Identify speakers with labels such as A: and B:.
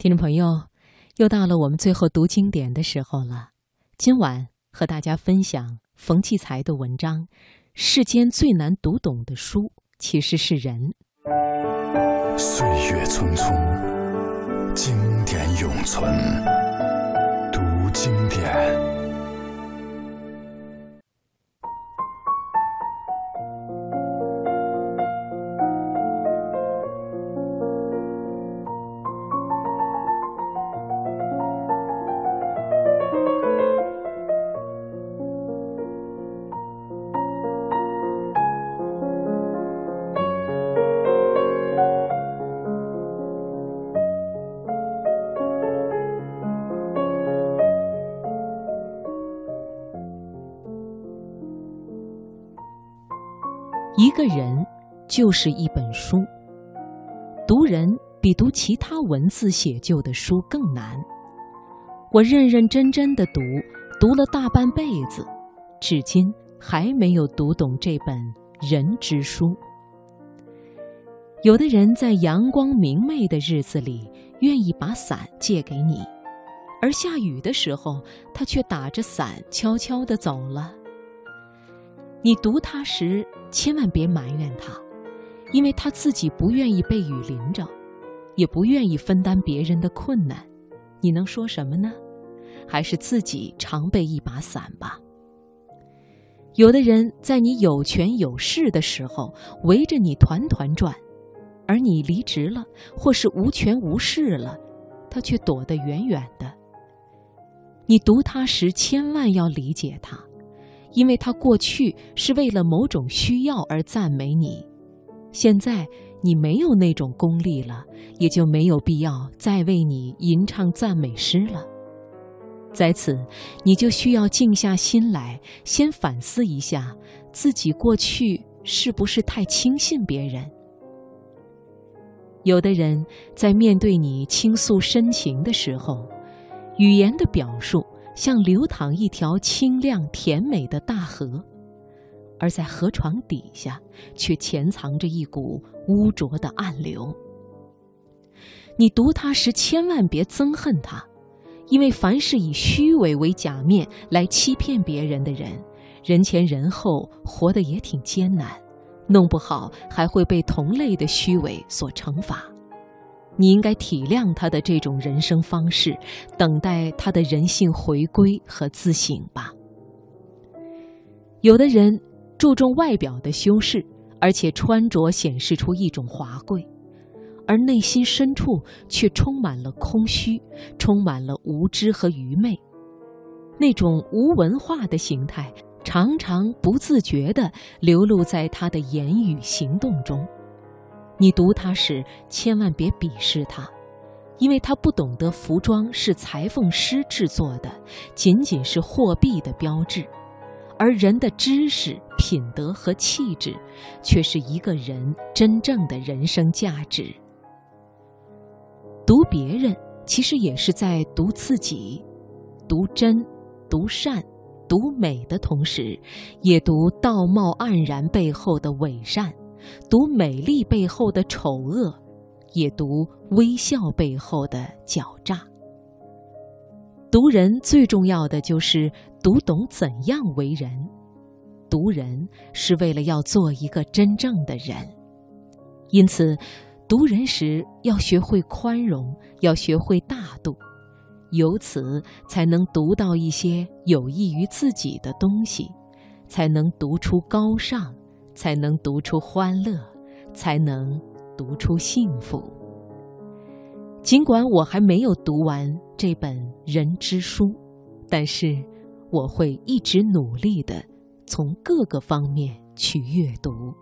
A: 听众朋友，又到了我们最后读经典的时候了。今晚和大家分享冯骥才的文章：世间最难读懂的书，其实是人。
B: 岁月匆匆，经典永存。读经典。
A: 一个人就是一本书，读人比读其他文字写就的书更难。我认认真真的读，读了大半辈子，至今还没有读懂这本人之书。有的人在阳光明媚的日子里愿意把伞借给你，而下雨的时候，他却打着伞悄悄地走了。你读他时，千万别埋怨他，因为他自己不愿意被雨淋着，也不愿意分担别人的困难。你能说什么呢？还是自己常备一把伞吧。有的人在你有权有势的时候围着你团团转，而你离职了或是无权无势了，他却躲得远远的。你读他时，千万要理解他。因为他过去是为了某种需要而赞美你，现在你没有那种功力了，也就没有必要再为你吟唱赞美诗了。在此，你就需要静下心来，先反思一下自己过去是不是太轻信别人。有的人在面对你倾诉深情的时候，语言的表述。像流淌一条清亮甜美的大河，而在河床底下，却潜藏着一股污浊的暗流。你读它时，千万别憎恨它，因为凡是以虚伪为假面来欺骗别人的人，人前人后活得也挺艰难，弄不好还会被同类的虚伪所惩罚。你应该体谅他的这种人生方式，等待他的人性回归和自省吧。有的人注重外表的修饰，而且穿着显示出一种华贵，而内心深处却充满了空虚，充满了无知和愚昧。那种无文化的形态，常常不自觉地流露在他的言语行动中。你读他时，千万别鄙视他，因为他不懂得服装是裁缝师制作的，仅仅是货币的标志，而人的知识、品德和气质，却是一个人真正的人生价值。读别人，其实也是在读自己，读真、读善、读美的同时，也读道貌岸然背后的伪善。读美丽背后的丑恶，也读微笑背后的狡诈。读人最重要的就是读懂怎样为人，读人是为了要做一个真正的人。因此，读人时要学会宽容，要学会大度，由此才能读到一些有益于自己的东西，才能读出高尚。才能读出欢乐，才能读出幸福。尽管我还没有读完这本人之书，但是我会一直努力的从各个方面去阅读。